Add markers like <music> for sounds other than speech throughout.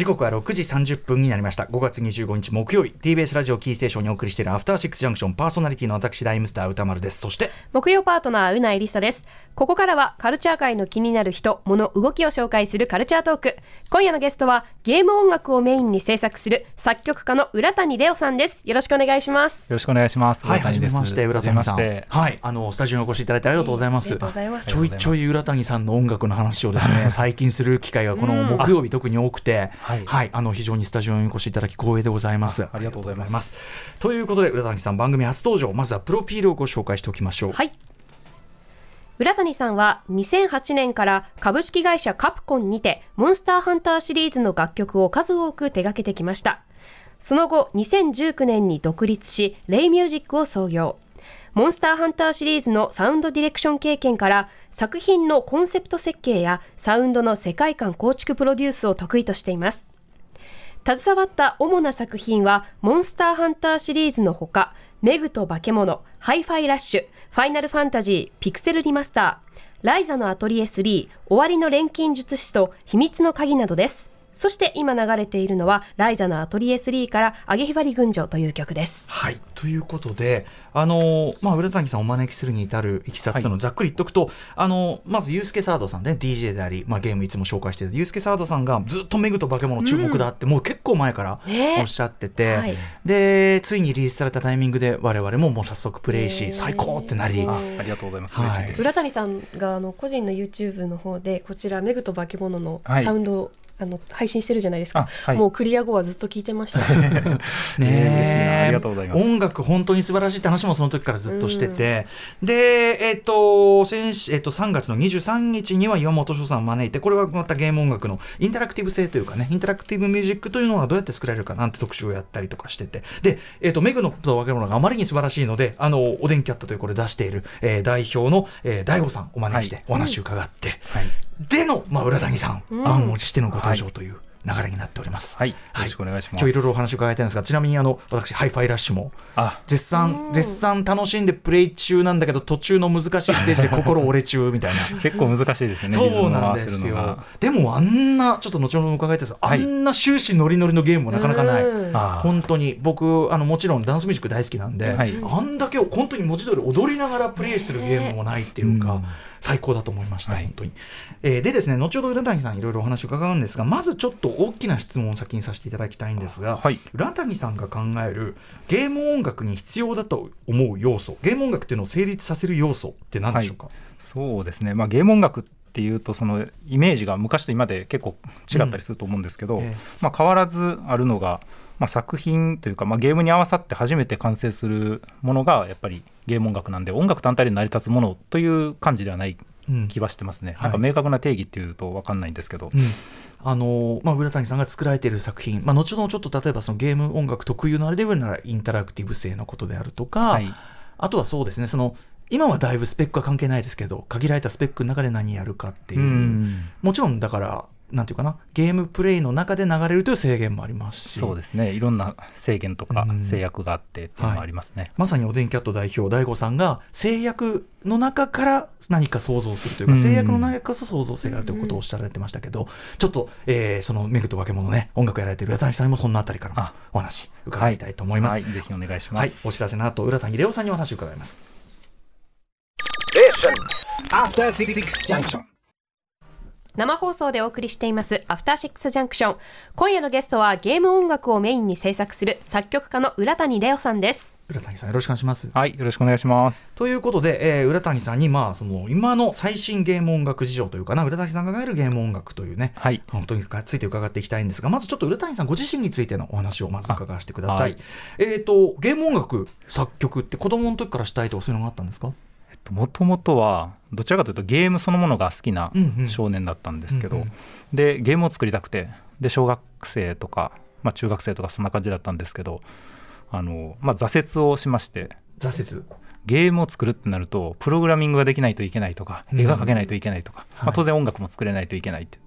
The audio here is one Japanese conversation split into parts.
時刻は6時30分になりました。5月25日木曜日 TBS ラジオキーステーションにお送りしているアフターシックスジャンクションパーソナリティの私ライムスター歌丸です。そして木曜パートナーうないりさです。ここからはカルチャー界の気になる人物動きを紹介するカルチャートーク。今夜のゲストはゲーム音楽をメインに制作する作曲家の浦谷レオさんです。よろしくお願いします。よろしくお願いします。はいはじめまして浦谷さん。はい。あのスタジオにお越しいただいてありがとうございます、ありがとうございます。ちょいちょい浦谷さんの音楽の話をですね最近する機会がこの木曜日特に多くて、はい、はい、あの非常にスタジオにお越しいただき光栄でございます。ありがとうございます。ということで浦谷さん番組初登場まずはプロフィールをご紹介しておきましょう。はい。浦谷さんは2008年から株式会社カプコンにてモンスターハンターシリーズの楽曲を数多く手掛けてきました。その後2019年に独立しレイミュージックを創業。モンスターハンターシリーズのサウンドディレクション経験から作品のコンセプト設計やサウンドの世界観構築プロデュースを得意としています携わった主な作品はモンスターハンターシリーズのほかメグと化け物、ハイファイラッシュ、ファイナルファンタジー、ピクセルリマスター、ライザのアトリエ3、終わりの錬金術師と秘密の鍵などです。そして今流れているのはライザのアトリエ3から上げひばり群青という曲です。はい。ということであのまあ浦谷さんをお招きするに至るいきさつのをざっくり言っておくと、はい、あのまずユースケサードさんね DJ であり、まあ、ゲームいつも紹介している。ユースケサードさんがずっとメグと化け物注目だって、うん、もう結構前からおっしゃってて、えーはい、でついにリリースされたタイミングで我々ももう早速プレイし、えー、最高ってなりあありがとうございます、はい、浦谷さんがあの個人の YouTube の方でこちらメグと化け物のサウンドあの配信してるじゃないですか、はい、もうクリア後はずっと聞いてました。<laughs> ねありがとうございます。音楽本当に素晴らしいって話もその時からずっとしてて、うん、でえっ、ー、と先えっ、ー、と3月の23日には岩本翔さんを招いてこれはまたゲーム音楽のインタラクティブ性というかねインタラクティブミュージックというのはどうやって作られるかなんて特集をやったりとかしてて。でえっ、ー、とメグと化け物があまりに素晴らしいのであのおでんキャットというこれ出している、えー、代表の、えー、大悟さんお招きしてお話を伺って、はい、での、まあ、浦谷さん、うん、してのご登場という。はい流れになっております。はい、よろしくお願いします。今日いろいろお話を伺いたいんですが、ちなみにあの私ハイファイラッシュも絶賛絶賛楽しんでプレイ中なんだけど途中の難しいステージで <laughs> 心折れ中みたいな。結構難しいですね。そうなんですよ。でもあんなちょっと後ほど伺いたいです。あんな終始ノリノリのゲームもなかなかない。本当に僕あのもちろんダンスミュージック大好きなんで、あんだけ本当に文字通り踊りながらプレイするゲームもないっていうか。最高だと思いました、はい、本当に。えー、でですね、後ほど浦谷さん、いろいろお話を伺うんですが、まずちょっと大きな質問を先にさせていただきたいんですが、はい、浦谷さんが考えるゲーム音楽に必要だと思う要素、ゲーム音楽っていうのを成立させる要素って何でしょうか、はい、そうですね、まあ、ゲーム音楽っていうとそのイメージが昔と今で結構違ったりすると思うんですけど、うんえ。ー、まあ、変わらずあるのが、まあ、作品というか、まあ、ゲームに合わさって初めて完成するものがやっぱりゲーム音楽なんで音楽単体で成り立つものという感じではない気はしてますね、うん、なんか明確な定義っていうと分かんないんですけど。うん。あのまあ、浦谷さんが作られている作品、まあ、後ほどちょっと例えばそのゲーム音楽特有のあれで言うならインタラクティブ性のことであるとか、はい、あとはそうですねその今はだいぶスペックは関係ないですけど限られたスペックの中で何やるかっていう、うもちろんだからなんていうかなゲームプレイの中で流れるという制限もありますし。そうですね。いろんな制限とか制約があってっていうのがありますね、はい、まさにおでんキャット代表 DAIGO さんが制約の中から何か想像するというか、制約の中こそ創造性があるということをおっしゃられてましたけど、ちょっと、えー、そのめぐと化け物ね音楽やられている浦谷さんにもそんなあたりからもお話伺いたいと思います、はい。はい、ぜひお願いします、はい、お知らせの後浦谷レオさんにお話を伺います生放送でお送りしていますアフターシックスジャンクション今夜のゲストはゲーム音楽をメインに制作する作曲家の浦谷レオさんです。浦谷さんよろしくお願いします。はいよろしくお願いします。ということで、えー、浦谷さんにまあその今の最新ゲーム音楽事情というかな浦谷さんが考えるゲーム音楽というね、はい、本当について伺っていきたいんですがまずちょっと浦谷さんご自身についてのお話をまず伺わせてください、はい、えっ、ー、とゲーム音楽作曲って子供の時からしたいとかそういうのがあったんですか？もともとはどちらかというとゲームそのものが好きな少年だったんですけど、うんうん、でゲームを作りたくてで小学生とか、まあ、中学生とかそんな感じだったんですけどあの、まあ、挫折をしまで挫折。ゲームを作るってなるとプログラミングができないといけないとか絵が描けないといけないとか、うん、まあ、当然音楽も作れないといけないって。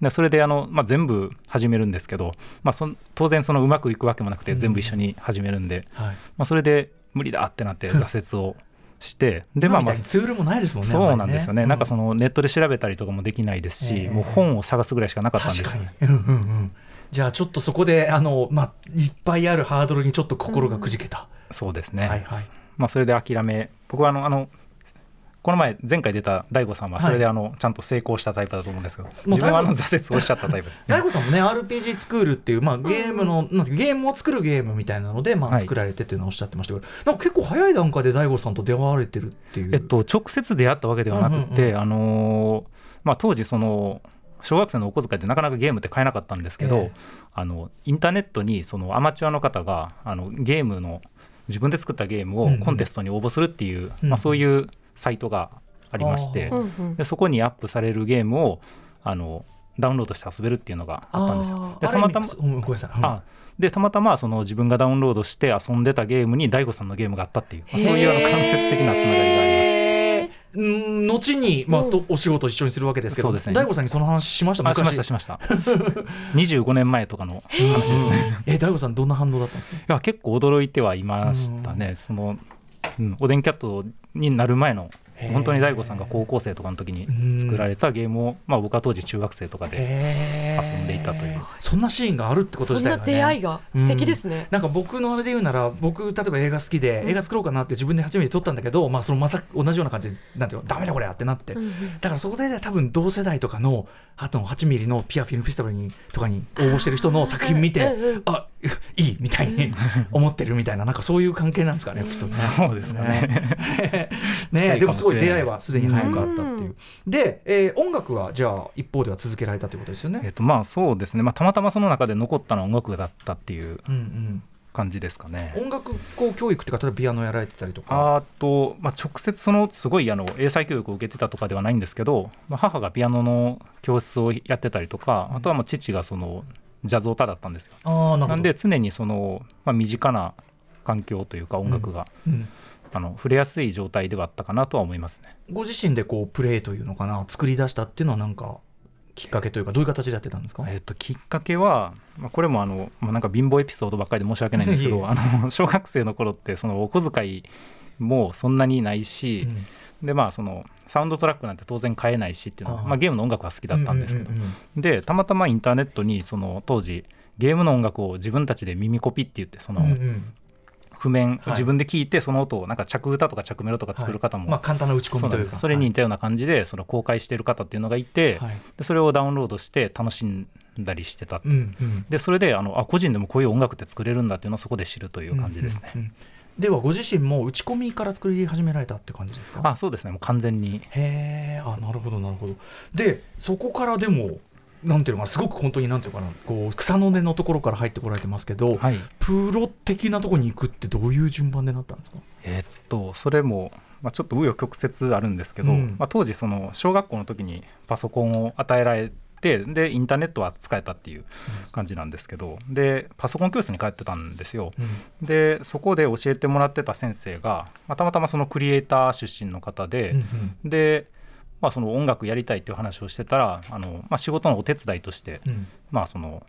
でそれであの、まあ、全部始めるんですけど、まあ、そ当然そのうまくいくわけもなくて全部一緒に始めるんで、うんはい、まあ、それで無理だってなって挫折をしてでまあまあツールもないですもんねそうなんですよね、ね、なんかそのネットで調べたりとかもできないですし、もう本を探すぐらいしかなかったんです。よ、じゃあちょっとそこであの、まあ、いっぱいあるハードルにちょっと心がくじけた、うん、そうですね、はいはい。まあ、それで諦め僕はあのあのこの前前回出た大悟さんはそれであの、はい、ちゃんと成功したタイプだと思うんですけど自分はあの挫折をしちゃったタイプです、ね、<laughs> 大悟さんもね RPG スクールっていう、まあ、ゲームの、うん、ゲームを作るゲームみたいなので、まあ、作られてっていうのをおっしゃってましたけど、はい、なんか結構早い段階で大悟さんと出会われてるっていう、えっと、直接出会ったわけではなくて、うんうんうん、あのまあ、当時その小学生のお小遣いでなかなかゲームって買えなかったんですけど、えー、あのインターネットにそのアマチュアの方があのゲームの自分で作ったゲームをコンテストに応募するっていう、うんうん、まあ、そういうサイトがありましてでそこにアップされるゲームをあのダウンロードして遊べるっていうのがあったんですよ。でたまたまあでたまたまその自分がダウンロードして遊んでたゲームに DAIGO さんのゲームがあったっていう、まあ、そういうあの間接的なつながりがあります。うん。後に、まあ、とお仕事一緒にするわけですけど、ね、大悟さんにその話しました？しましたしました。25年前とかの話ですね。え大悟さんどんな反応だったんですか？いや結構驚いてはいましたね。その、うん、おでんキャットになる前の本当に大悟さんが高校生とかの時に作られたゲームを、まあ、僕は当時中学生とかで遊んでいたという。そんなシーンがあるってこと自体が、ね、そんな出会いが素敵ですね、うん、なんか僕のあれで言うなら僕例えば映画好きで、映画作ろうかなって自分で初めて撮ったんだけど、まあ、そのまさ同じような感じでなんていうのダメだこれってなって、うん、だからそこで、ね、多分同世代とかのあと8ミリのピアフィルムフェスティバルにとかに応募してる人の作品見て、うん、あいいみたいに思ってるみたいななんかそういう関係なんですかねきっとね。そうですね。<laughs> ね。<laughs> でもすごい出会いはすでに早くあったっていう。で、えー、音楽はじゃあ一方では続けられたということですよね。えっ、とまあそうですね、まあ、たまたまその中で残ったのは音楽だったっていう。うんうん。感じですかね。音楽校教育って方でピアノやられてたりとか。あと、まあ、直接そのすごいあの英才教育を受けてたとかではないんですけど、まあ、母がピアノの教室をやってたりとか、あとはもう父がそのジャズオタだったんですよ。あなんで常にその、まあ、身近な環境というか音楽が、うん。うんあの触れやすい状態ではあったかなとは思いますね。ご自身でこうプレイというのかな作り出したっていうのは何かきっかけというかどういう形でやってたんですか、えーと、きっかけは、まあ、これもあの、まあ、なんか貧乏エピソードばっかりで申し訳ないんですけど <laughs> あの小学生の頃ってそのお小遣いもそんなにないし、うん、でまあそのサウンドトラックなんて当然買えないしっていうのはまあ、ゲームの音楽は好きだったんですけど、でたまたまインターネットにその当時ゲームの音楽を自分たちで耳コピって言ってその、譜面を自分で聞いてその音をなんか着歌とか着メロとか作る方も、はい、まあ、簡単な打ち込みというか。それに似たような感じでその公開している方っていうのがいて、はい、でそれをダウンロードして楽しんだりしてた、うんうん、でそれであのあ個人でもこういう音楽って作れるんだっていうのをそこで知るという感じですね。うんうんうん。ではご自身も打ち込みから作り始められたって感じですか？あそうですね。もう完全に。へえあなるほどなるほど。でそこからでもなんていうのかなすごく本当になんていうかなこう草の根のところから入ってこられてますけど、はい、プロ的なところに行くってどういう順番でなったんですか？えー、っとそれも、まあ、ちょっと紆余曲折あるんですけど、うん、まあ、当時その小学校の時にパソコンを与えられてでインターネットは使えたっていう感じなんですけど、うん、でパソコン教室に通ってたんですよ、うん、でそこで教えてもらってた先生が、まあ、たまたまそのクリエイター出身の方で、うんうん、でまあ、その音楽やりたいっていう話をしてたらあの、まあ、仕事のお手伝いとして、うん、まあその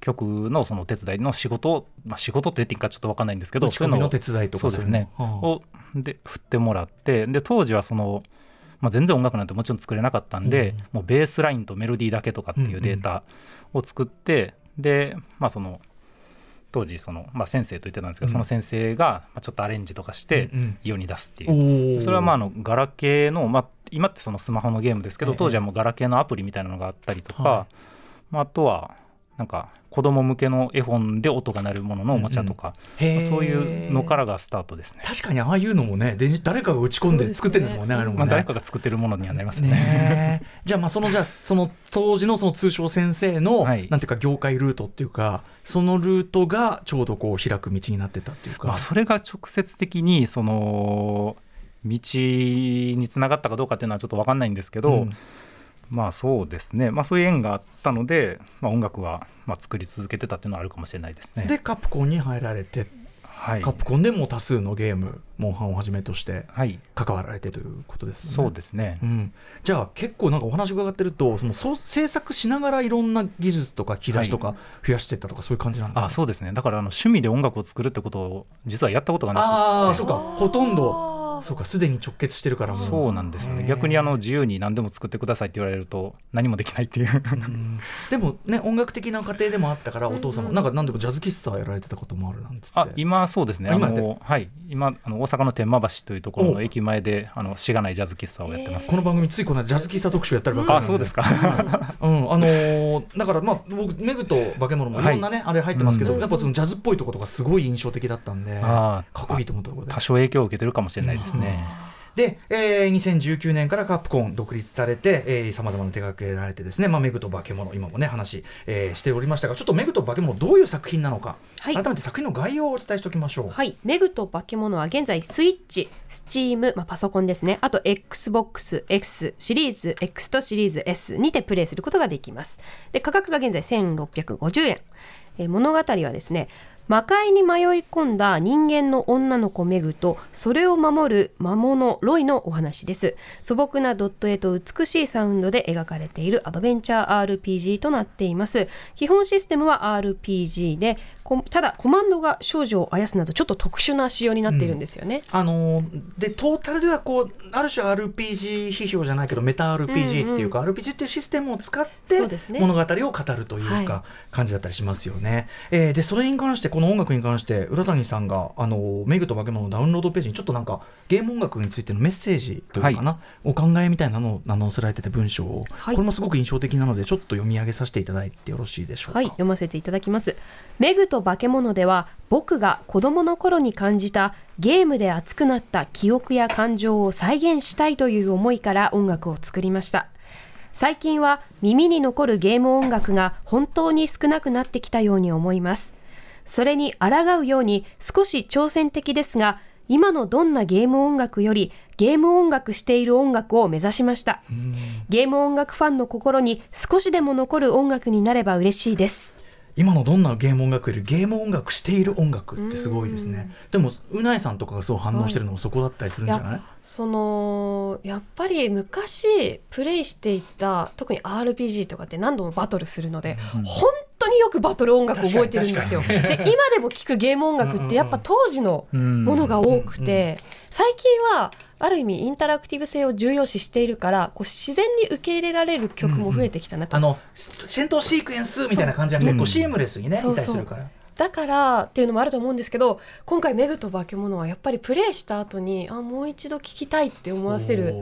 曲のそのお手伝いの仕事を、まあ、仕事って言っていいかちょっと分かんないんですけどそういうのを手伝いとかそうですね、はあ、をで振ってもらってで当時はその、まあ、全然音楽なんてもちろん作れなかったんで、うん、もうベースラインとメロディーだけとかっていうデータを作って、うんうん、でまあその当時その、まあ、先生と言ってたんですけど、うん、その先生がちょっとアレンジとかして世に出すっていう、うん、それはまああのガラケーの、まあ、今ってそのスマホのゲームですけど、当時はもうガラケーのアプリみたいなのがあったりとか、はい、まあ、あとはなんか子供向けの絵本で音が鳴るもののおもちゃとか、うんうん、そういうのからがスタートですね。確かにああいうのもね誰かが打ち込んで作ってるんですもんね、ね、まあ、誰かが作ってるものにはなりますね、ね、じゃあまあそのじゃあその当時のその通称先生の、はい、なんていうか業界ルートっていうかそのルートがちょうどこう開く道になってたっていうか、まあ、それが直接的にその道につながったかどうかっていうのはちょっと分かんないんですけど、うん。まあそうですね、まあ、そういう縁があったので、まあ、音楽はまあ作り続けてたっていうのはあるかもしれないですね。でカプコンに入られて、はい、カプコンでも多数のゲームモンハンをはじめとして関わられてということですね。そうですね、うん、じゃあ結構なんかお話伺ってるとその制作しながらいろんな技術とか引き出しとか増やしていったとか、そういう感じなんですか、ね、あそうですね。だからあの趣味で音楽を作るってことを実はやったことがなくて。ああそうか。ほとんどそうかすでに直結してるからそうなんですよね。逆にあの自由に何でも作ってくださいって言われると何もできないっていう。でもね音楽的な家庭でもあったからお父様なんか何でもジャズ喫茶やられてたこともあるなんつって。あ今そうですね。あのはい。今あの大阪の天満橋というところの駅前であのしがないジャズ喫茶をやってます。この番組ついこのジャズ喫茶特集やったらばかりあそうですか。うん。あのー、だからまあ僕メグと化け物もいろんなね、はい、あれ入ってますけど、うん、やっぱそのジャズっぽいところとかすごい印象的だったんでかっこいいと思ったところで。多少影響を受けてるかもしれないですね。で、えー、2019年からカプコン独立されてさまざまな手掛けられてですね、まあ、メグと化け物今もね話、えー、しておりましたがちょっとメグと化け物どういう作品なのか、はい、改めて作品の概要をお伝えしておきましょう。はい、メグと化け物は現在スイッチ、スチーム、まあ、パソコンですねあと XBOXX シリーズ X とシリーズ S にてプレイすることができます。で価格が現在1650円。え物語はですね魔界に迷い込んだ人間の女の子メグとそれを守る魔物ロイのお話です。素朴なドット絵と美しいサウンドで描かれているアドベンチャー RPG となっています。基本システムは RPG でただコマンドが少女をあやすなどちょっと特殊な仕様になっているんですよね、うん、あのでトータルではこうある種 RPG 批評じゃないけどメタ RPG っていうか、うんうん、RPG っていうシステムを使って物語を語るというか感じだったりしますよね、はい、えー、でそれに関してこの音楽に関して浦谷さんがあのメグと化け物のダウンロードページにちょっとなんかゲーム音楽についてのメッセージというかな、はい、お考えみたいなのを載せられてて文章を、はい、これもすごく印象的なのでちょっと読み上げさせていただいてよろしいでしょうか。はい読ませていただきます。メグと化け物では僕が子供の頃に感じたゲームで熱くなった記憶や感情を再現したいという思いから音楽を作りました。最近は耳に残るゲーム音楽が本当に少なくなってきたように思いますそれに抗うように少し挑戦的ですが今のどんなゲーム音楽よりゲーム音楽している音楽を目指しました。ゲーム音楽ファンの心に少しでも残る音楽になれば嬉しいです。今のどんなゲーム音楽よりゲーム音楽している音楽ってすごいですね。でもうないさんとかがそう反応してるのもそこだったりするんじゃない、はい、そのやっぱり昔プレイしていた特に RPG とかって何度もバトルするので、うん、本当によくバトル音楽覚えてるんですよ。で今でも聴くゲーム音楽ってやっぱ当時のものが多くて最近はある意味インタラクティブ性を重要視しているからこう自然に受け入れられる曲も増えてきたなと、うん。うん、あの戦闘シークエンスみたいな感じじゃなくて、シームレスにねいたりするから。だからっていうのもあると思うんですけど今回「メグと化け物」はやっぱりプレイした後にあもう一度聴きたいって思わせる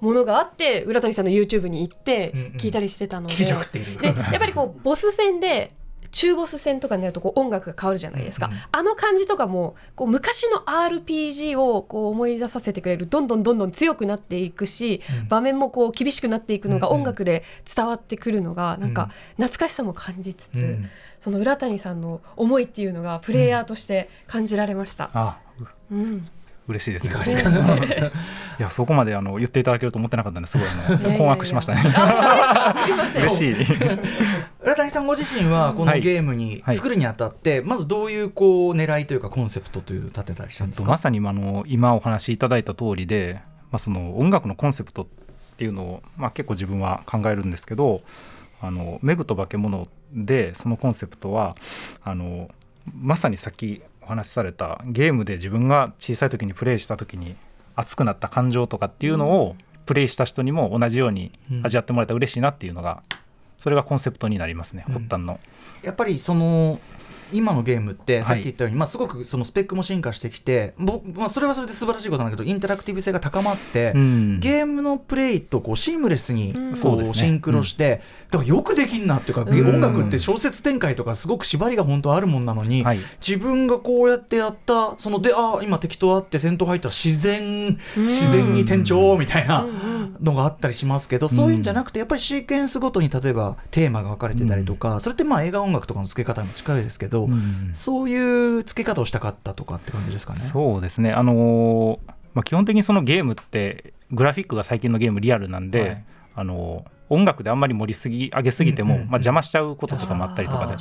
ものがあって浦谷さんの YouTube に行って聞いたりしてたので。うんうん、でやっぱりこうボス戦で中ボス戦とかになるとこう音楽が変わるじゃないですか、うんうん、あの感じとかもこう昔の RPG をこう思い出させてくれるどんどんどんどん強くなっていくし、うん、場面もこう厳しくなっていくのが音楽で伝わってくるのがなんか懐かしさも感じつつ、うん、その浦谷さんの思いっていうのがプレイヤーとして感じられました。うん嬉しいですね。い <laughs> いやそこまであの言っていただけると思ってなかったんですごいあの困惑しましたね。嬉しい。浦谷さんご自身はこのゲームに作るにあたって、まずどういうこう狙いというかコンセプトという立てたりしたんですか？まさにあの今お話しいただいた通りで、まあその音楽のコンセプトっていうのをまあ結構自分は考えるんですけど、あのメグと化け物でそのコンセプトはあのまさにさっきお話しされたゲームで自分が小さい時にプレイした時に熱くなった感情とかっていうのをプレイした人にも同じように味わってもらえたら嬉しいなっていうのがそれがコンセプトになりますね、発端の。やっぱりその今のゲームってさっき言ったように、はい、まあ、すごくそのスペックも進化してきてまあ、それはそれで素晴らしいことなんだけどインタラクティブ性が高まって、うん、ゲームのプレイとこうシームレスにこうシンクロして、うん、だからよくできんなっていうか、うん、音楽って小説展開とかすごく縛りが本当あるもんなのに、自分がこうやってやったそのであ今敵と会って戦闘入ったら自然自然に転調みたいなのがあったりしますけど、そういうんじゃなくてやっぱりシークエンスごとに例えばテーマが分かれてたりとか、それってまあ映画音楽とかの付け方も近いですけど、うん、そういう付け方をしたかったとかって感じですかね。そうですね。あのー、まあ、基本的にそのゲームってグラフィックが最近のゲームリアルなんで、はい、あのー音楽であんまり盛りすぎ上げすぎても、まあ、邪魔しちゃうこととかもあったりとかで。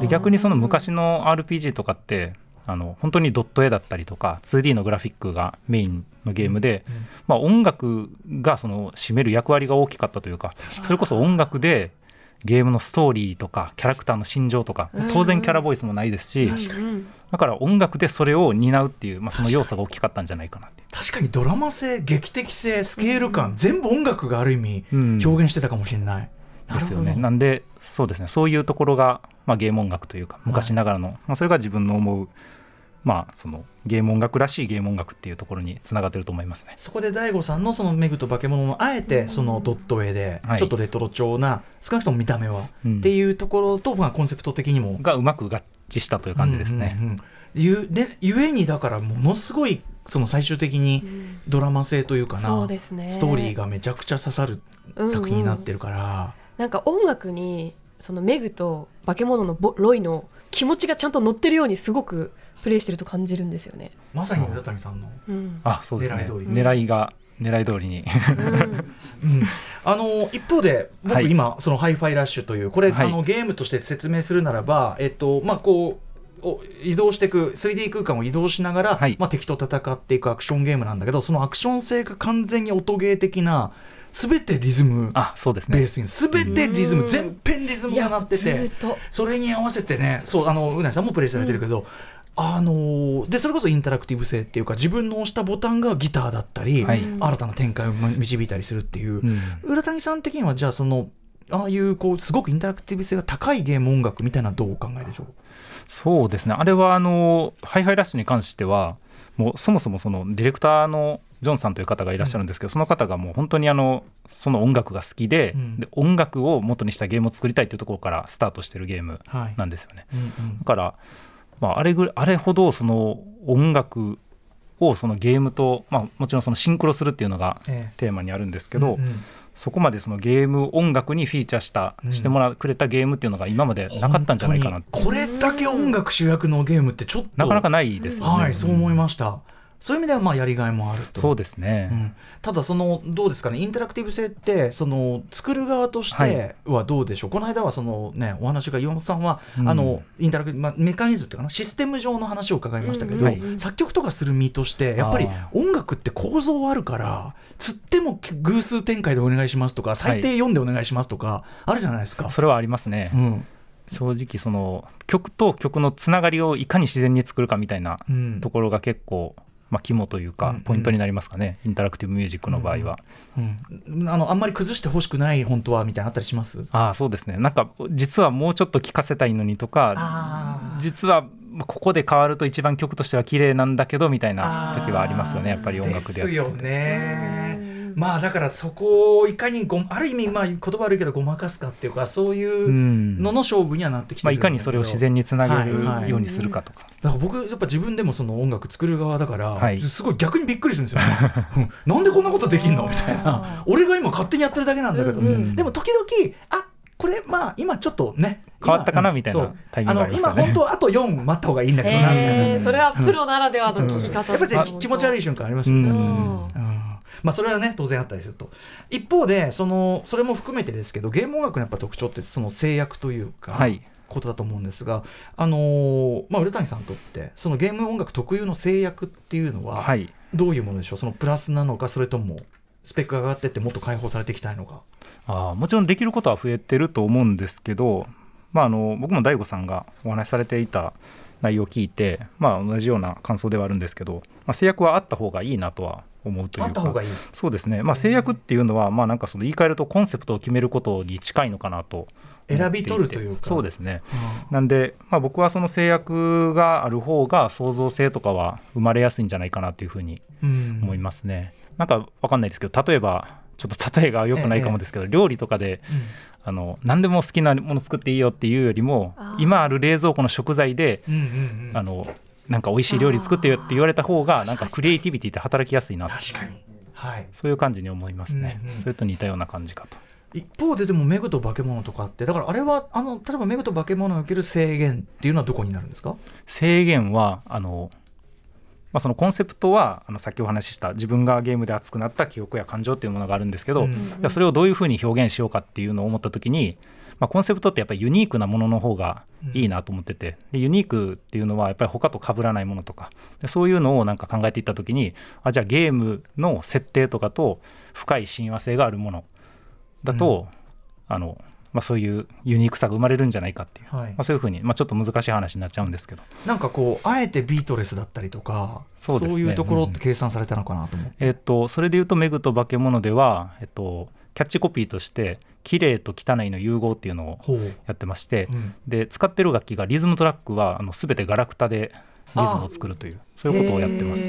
で逆にその昔の RPG とかってあの本当にドット絵だったりとか 2D のグラフィックがメインのゲームで、まあ、音楽がその占める役割が大きかったというかそれこそ音楽でゲームのストーリーとかキャラクターの心情とか当然キャラボイスもないですし、だから音楽でそれを担うっていう、まあ、その要素が大きかったんじゃないかな確かにドラマ性劇的性スケール感、全部音楽がある意味表現してたかもしれない。ですよね。なんでそうですね。そういうところが、まあ、ゲーム音楽というか昔ながらの、はい、まあ、それが自分の思うまあ、そのゲーム音楽らしいゲーム音楽っていうところにつながってると思いますね。そこで DAIGO さんのその「メグと化け物」のあえてそのドット絵でちょっとレトロ調な、少なくとも見た目は、っていうところと、まあ、コンセプト的にもがうまく合致したという感じですね。うんうんうんゆでゆえにだからものすごいその最終的にドラマ性というかな、うんね、ストーリーがめちゃくちゃ刺さる作品になってるから、うんうん、なんか音楽にそのメグと化け物のロイの気持ちがちゃんと乗ってるようにすごくプレイしてると感じるよんですね。まさに浦谷さんの狙い通り、ね、狙いが狙い通りに、うん、あの一方で僕今、はい、そのハイファイラッシュというこれ、はい、あのゲームとして説明するならばえっとまあこう移動していく 3D 空間を移動しながら、はい、まあ、敵と戦っていくアクションゲームなんだけどそのアクション性が完全に音ゲー的なすべてリズムあそうですね。ベースに。すべてリズム全編リズムが鳴っててそれに合わせてねそうあのうなぎさんもプレイされてるけど、うんあのでそれこそインタラクティブ性っていうか自分の押したボタンがギターだったり、はい、新たな展開を導いたりするっていう、うん、浦谷さん的にはじゃあそのああいうこうすごくインタラクティブ性が高いゲーム音楽みたいなどうお考えでしょう？そうですね。あれはあのハイハイラッシュに関してはもうそもそもそのディレクターのジョンさんという方がいらっしゃるんですけど、うん、その方がもう本当にあのその音楽が好きでうん、で音楽を元にしたゲームを作りたいというところからスタートしてるゲームなんですよね。はいうんうん、だからまあ、あれぐあれほどその音楽をそのゲームと、まあ、もちろんそのシンクロするっていうのがテーマにあるんですけど、うんうん、そこまでそのゲーム音楽にフィーチャーした、うん、してもらくれたゲームっていうのが今までなかったんじゃないかなこれだけ音楽主役のゲームってちょっとなかなかないですよね。はい、そう思いました。そういう意味ではまあやりがいもあると。そうですね、うん、ただそのどうですかね？インタラクティブ性ってその作る側としてはどうでしょう、はい、この間はそのねお話が岩本さんは、うん、あのインタラクティブ、まあ、メカニズムっていうかな？システム上の話を伺いましたけど、うん。はい、作曲とかする身としてやっぱり音楽って構造あるからつっても偶数展開でお願いしますとか最低4でお願いしますとか、あるじゃないですか、それはありますね、うん。正直その曲と曲のつながりをいかに自然に作るかみたいなところが結構まあ、肝というかポイントになりますかね、うんうん、インタラクティブミュージックの場合は、うん。うん、あのあんまり崩してほしくない本当はみたいなあったりします？あそうですね。なんか実はもうちょっと聴かせたいのにとか実はここで変わると一番曲としては綺麗なんだけどみたいな時はありますよね。やっぱり音楽でですよねまあだからそこをいかにごある意味まあ言葉悪いけどごまかすかっていうかそういうのの勝負にはなってきてる、まあ、いかにそれを自然につなげるようにするかとか、はいはい、だから僕やっぱ自分でもその音楽作る側だから、はい、すごい逆にびっくりするんですよ、ね、<laughs> なんでこんなことできんの？みたいな。俺が今勝手にやってるだけなんだけど、うんうん、でも時々あこれまあ今ちょっとね変わったかなみたいなタイミングがあります、ね、今本当あと4待った方がいいんだけどなみたいな、それはプロならではの聞き方、う。ん、やっぱり気持ち悪い瞬間ありますよね、うんまあ、それはね当然あったりすると。一方でそのそれも含めてですけどゲーム音楽のやっぱ特徴ってその制約というか、はい、ことだと思うんですが、あのー、まあ、古谷さんにとってそのゲーム音楽特有の制約っていうのは、どういうものでしょう？そのプラスなのかそれともスペックが上がってってもっと解放されていきたいのか。あもちろんできることは増えてると思うんですけど、まあ、あの僕も DAIGO さんがお話しされていた内容を聞いて、まあ、同じような感想ではあるんですけど、まあ、制約はあった方がいいなとは思うというか。そうですね、まあ、制約っていうのは、まあ、なんかその言い換えるとコンセプトを決めることに近いのかなと選び取るというか。そうですね、うん、なんで、まあ、僕はその制約がある方が創造性とかは生まれやすいんじゃないかなというふうに思いますね、うん、なんか分かんないですけど例えばちょっと例えがよくないかもですけど、ええ、料理とかで、うん、あの何でも好きなもの作っていいよっていうよりも今ある冷蔵庫の食材で、うんうんうん、あのなんか美味しい料理作ってよって言われた方がなんかクリエイティビティって働きやすいな確かに、はい、そういう感じに思いますね、うんうん、それと似たような感じかと。一方ででも「メグと化け物」とかってだからあれはあの例えば「メグと化け物」における制限っていうのはどこになるんですか？制限はあの、まあ、そのコンセプトはあのさっきお話しした自分がゲームで熱くなった記憶や感情っていうものがあるんですけど、うんうん、それをどういうふうに表現しようかっていうのを思った時にまあ、コンセプトってやっぱりユニークなものの方がいいなと思ってて、でユニークっていうのはやっぱり他と被らないものとか。でそういうのをなんか考えていった時にあじゃあゲームの設定とかと深い親和性があるもの。だと、うん、あのまあ、そういうユニークさが生まれるんじゃないかっていう、はい、まあ、そういうふうに、まあ、ちょっと難しい話になっちゃうんですけど。なんかこうあえてビートレスだったりとかそう、ね,、いうところって計算されたのかなと思って、うん、えー、っと、それでいうと「メグと化け物」では、えっと、キャッチコピーとして「綺麗と汚いの融合」っていうのをやってまして、うん、で使ってる楽器がリズムトラックはあの全てガラクタでリズムを作るというそういうことをやってます。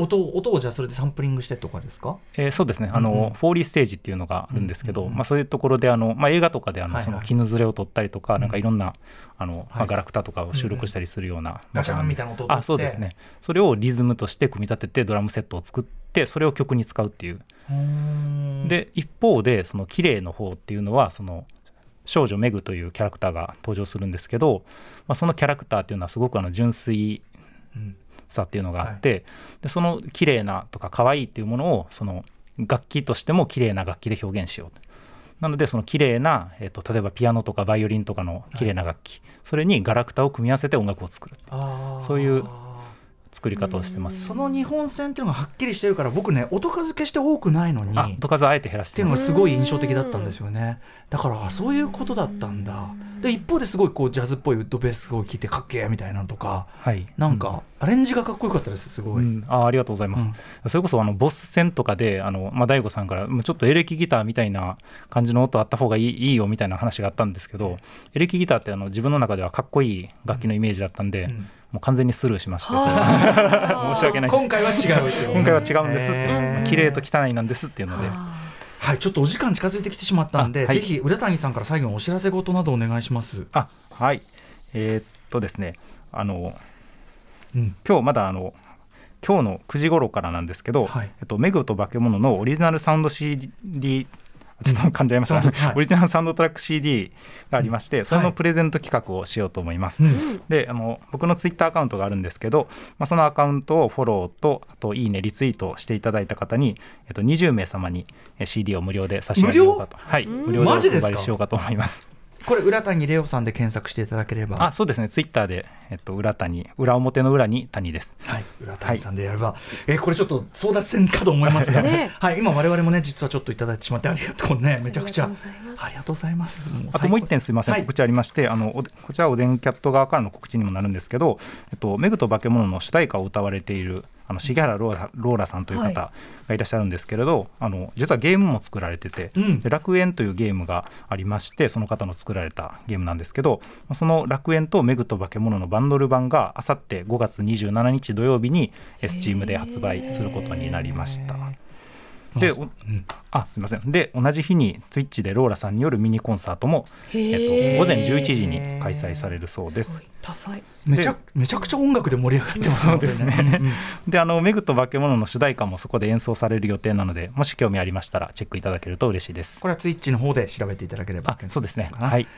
音音をじゃあそれでサンプリングしてとかですか？えー、そうですね。あの、うんうん、フォーリーステージっていうのがあるんですけど、うんうんまあそういうところであのまあ映画とかであの、はいはい、その絹ずれを取ったりとか、なんかいろんなあの、まあ、ガラクタとかを収録したりするような、うんうん、ガチャンみたいな音あそうですね。それをリズムとして組み立ててドラムセットを作ってそれを曲に使うっていう。で一方でその綺麗の方っていうのはその少女メグというキャラクターが登場するんですけど、まあ、そのキャラクターっていうのはすごくあの純粋さっていうのがあって、はい、でその綺麗なとか可愛いっていうものをその楽器としても綺麗な楽器で表現しようなのでその綺麗な、えーと、例えばピアノとかバイオリンとかの綺麗な楽器、はい、それにガラクタを組み合わせて音楽を作るそういう作り方をしてます。その日本線っていうのがはっきりしてるから僕ね音数決して多くないのに音数あえて減らしてっていうのがすごい印象的だったんですよね。だからそういうことだったんだ。で一方ですごいこうジャズっぽいウッドベースを聴いてかっけえみたいなのとか、はい、なんかアレンジがかっこよかったですすごい、うん、あありがとうございます、うん、それこそあのボス戦とかであの、まあ、大悟さんからちょっとエレキギターみたいな感じの音あった方がいいいいよみたいな話があったんですけどエレキギターってあの自分の中ではかっこいい楽器のイメージだったんで、うんもう完全にスルーしまして <laughs> 申し訳ない。今回は違う今回は違うんですっていう、綺麗と汚いなんですっていうので。はい、ちょっとお時間近づいてきてしまったんで、はい、ぜひ浦谷さんから最後のお知らせ事などお願いします。あ、はい、えー、っとですね、あの、うん、今日まだあの今日の9時頃からなんですけど、はい、えっと、メグと化け物のオリジナルサウンド CD ちょっと噛んじゃいました、はい、オリジナルサウンドトラック CD がありまして、うん、それのプレゼント企画をしようと思います、はい、であの僕のツイッターアカウントがあるんですけど、まあ、そのアカウントをフォローとあといいねリツイートしていただいた方に、えっと、20名様に CD を無料で差し上げようかと。はい。無料でお配りしようかと思います。これ浦谷レオさんで検索していただければ。あそうですね。ツイッターで、えっと、浦谷裏表の裏に谷です。はい。浦谷さんでやれば、はい、えこれちょっと争奪戦かと思いますが、<laughs> ね、<laughs> はい。今我々もね実はちょっといただいてしまってありがとうね。めちゃくちゃ。ありがとうございます。あともう一点すみません、はい、告知ありましてあのこちらおでんキャット側からの告知にもなるんですけど「えっと、メグと化け物」の主題歌を歌われているあの重原ローラローラさんという方がいらっしゃるんですけれど、はい、あの実はゲームも作られてて、うん、楽園というゲームがありましてその方の作られたゲームなんですけどその楽園とメグと化け物のバンドル版があさって5月27日土曜日に Steam で発売することになりました。で、うん、あすみませんで同じ日にツイッチでローラさんによるミニコンサートも、えっと、午前11時に開催されるそうです。多彩めちゃめちゃくちゃ音楽で盛り上がってますそうですね。であのメグと化け物の主題歌もそこで演奏される予定なのでもし興味ありましたらチェックいただけると嬉しいです。これはツイッチの方で調べていただければそうですね。はい。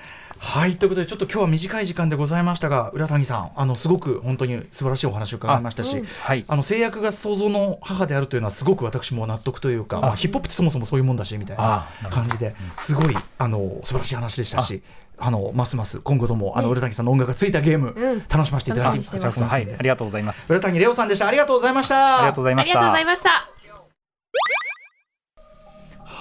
はいということでちょっと今日は短い時間でございましたが浦谷さんあのすごく本当に素晴らしいお話を伺いましたしあ、うんはい、あの制約が想像の母であるというのはすごく私も納得というかまあ、ヒップホップってそもそもそういうもんだしみたいな感じですごいあの素晴らしい話でしたし。あのますます今後ともあの浦谷さんの音楽がついたゲーム、うん、楽しませていただきます。はい、ありがとうございます。浦谷レオさんでした。ありがとうございました。ありがとうございました。ありがとうございました。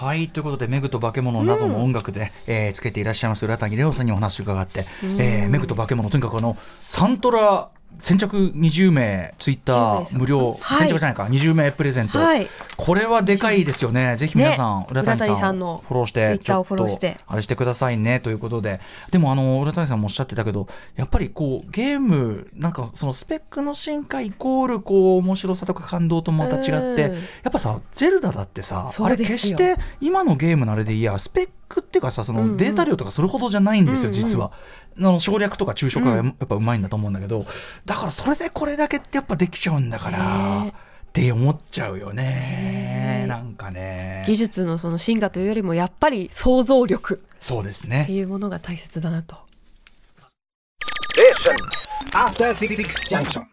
はいということでメグと化け物などの音楽で、うん、えー、つけていらっしゃいます浦谷レオさんにお話を伺って、うん、えー、メグと化け物とにかくあのサントラ先着20名ツイッター無料、はい、先着じゃないか。20名プレゼント、はい、これはでかいですよね。ぜひ皆さん、ね、浦谷さんのフォローしてちょっとあれしてくださいね。ということで。でもあの浦谷さんもおっしゃってたけどやっぱりこうゲームなんかそのスペックの進化イコールこう面白さとか感動とまた違ってやっぱさゼルダだってさあれ決して今のゲームのあれでいやスペックっていうかさそのデータ量とかそれほどじゃないんですよ、うんうん、実は。の省略とか抽象化がやっぱうまいんだと思うんだけど、うん、だからそれでこれだけってやっぱできちゃうんだから。って思っちゃうよねなんかね技術のその進化というよりもやっぱり想像力そうですねっていうものが大切だなと。After 66 junction.